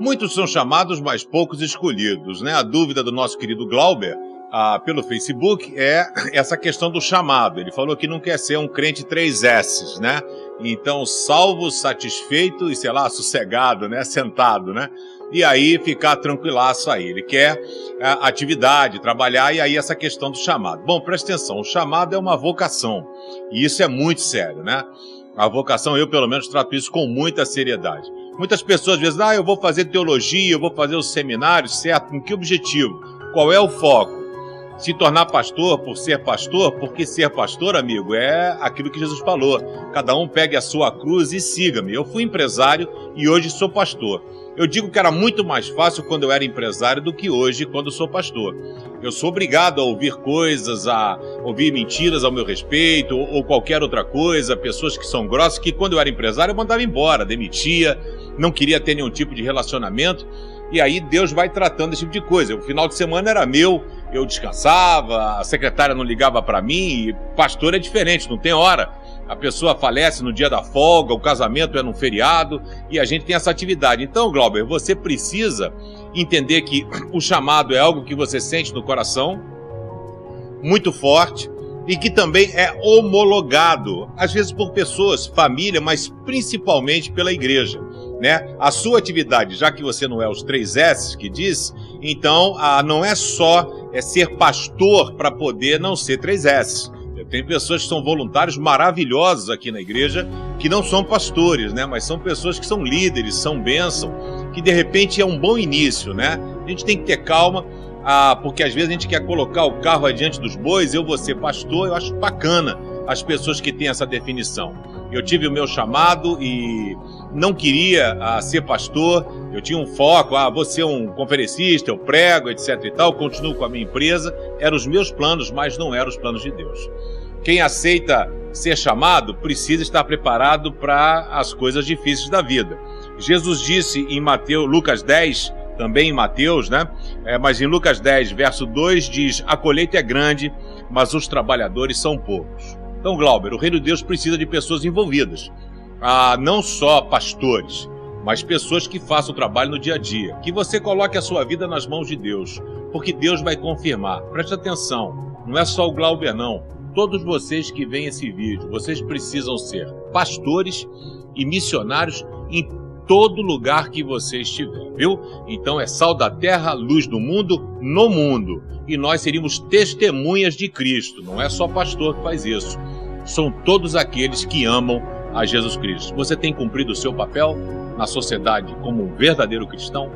Muitos são chamados, mas poucos escolhidos, né? A dúvida do nosso querido Glauber ah, pelo Facebook é essa questão do chamado. Ele falou que não quer ser um crente três S, né? Então, salvo, satisfeito e, sei lá, sossegado, né? Sentado, né? E aí ficar tranquilaço aí. Ele quer ah, atividade, trabalhar e aí essa questão do chamado. Bom, presta atenção, o chamado é uma vocação. E isso é muito sério, né? A vocação, eu pelo menos trato isso com muita seriedade. Muitas pessoas dizem, ah, eu vou fazer teologia, eu vou fazer os seminários, certo? Com que objetivo? Qual é o foco? se tornar pastor por ser pastor, porque ser pastor, amigo, é aquilo que Jesus falou. Cada um pegue a sua cruz e siga-me. Eu fui empresário e hoje sou pastor. Eu digo que era muito mais fácil quando eu era empresário do que hoje quando sou pastor. Eu sou obrigado a ouvir coisas, a ouvir mentiras ao meu respeito ou qualquer outra coisa, pessoas que são grossas, que quando eu era empresário eu mandava embora, demitia, não queria ter nenhum tipo de relacionamento. E aí Deus vai tratando esse tipo de coisa. O final de semana era meu, eu descansava, a secretária não ligava para mim, e pastor é diferente, não tem hora. A pessoa falece no dia da folga, o casamento é num feriado e a gente tem essa atividade. Então, Glauber, você precisa entender que o chamado é algo que você sente no coração, muito forte, e que também é homologado, às vezes por pessoas, família, mas principalmente pela igreja né? A sua atividade, já que você não é os três S que diz, então ah, não é só é ser pastor para poder não ser três S. Tem pessoas que são voluntários maravilhosos aqui na igreja que não são pastores, né? Mas são pessoas que são líderes, são bênção, que de repente é um bom início, né? A gente tem que ter calma, ah, porque às vezes a gente quer colocar o carro adiante dos bois. Eu vou ser pastor, eu acho bacana as pessoas que têm essa definição. Eu tive o meu chamado e não queria ah, ser pastor, eu tinha um foco, ah, vou ser um conferencista, eu prego, etc e tal, continuo com a minha empresa, eram os meus planos, mas não eram os planos de Deus. Quem aceita ser chamado precisa estar preparado para as coisas difíceis da vida. Jesus disse em Mateus, Lucas 10, também em Mateus, né? É, mas em Lucas 10, verso 2 diz: A colheita é grande, mas os trabalhadores são poucos. Então, Glauber, o reino de Deus precisa de pessoas envolvidas. Ah, não só pastores, mas pessoas que façam o trabalho no dia a dia. Que você coloque a sua vida nas mãos de Deus, porque Deus vai confirmar. Preste atenção, não é só o Glauber, não. Todos vocês que veem esse vídeo, vocês precisam ser pastores e missionários em todo lugar que você estiver, viu? Então é sal da terra, luz do mundo, no mundo. E nós seríamos testemunhas de Cristo, não é só pastor que faz isso. São todos aqueles que amam a Jesus Cristo. Você tem cumprido o seu papel na sociedade como um verdadeiro cristão?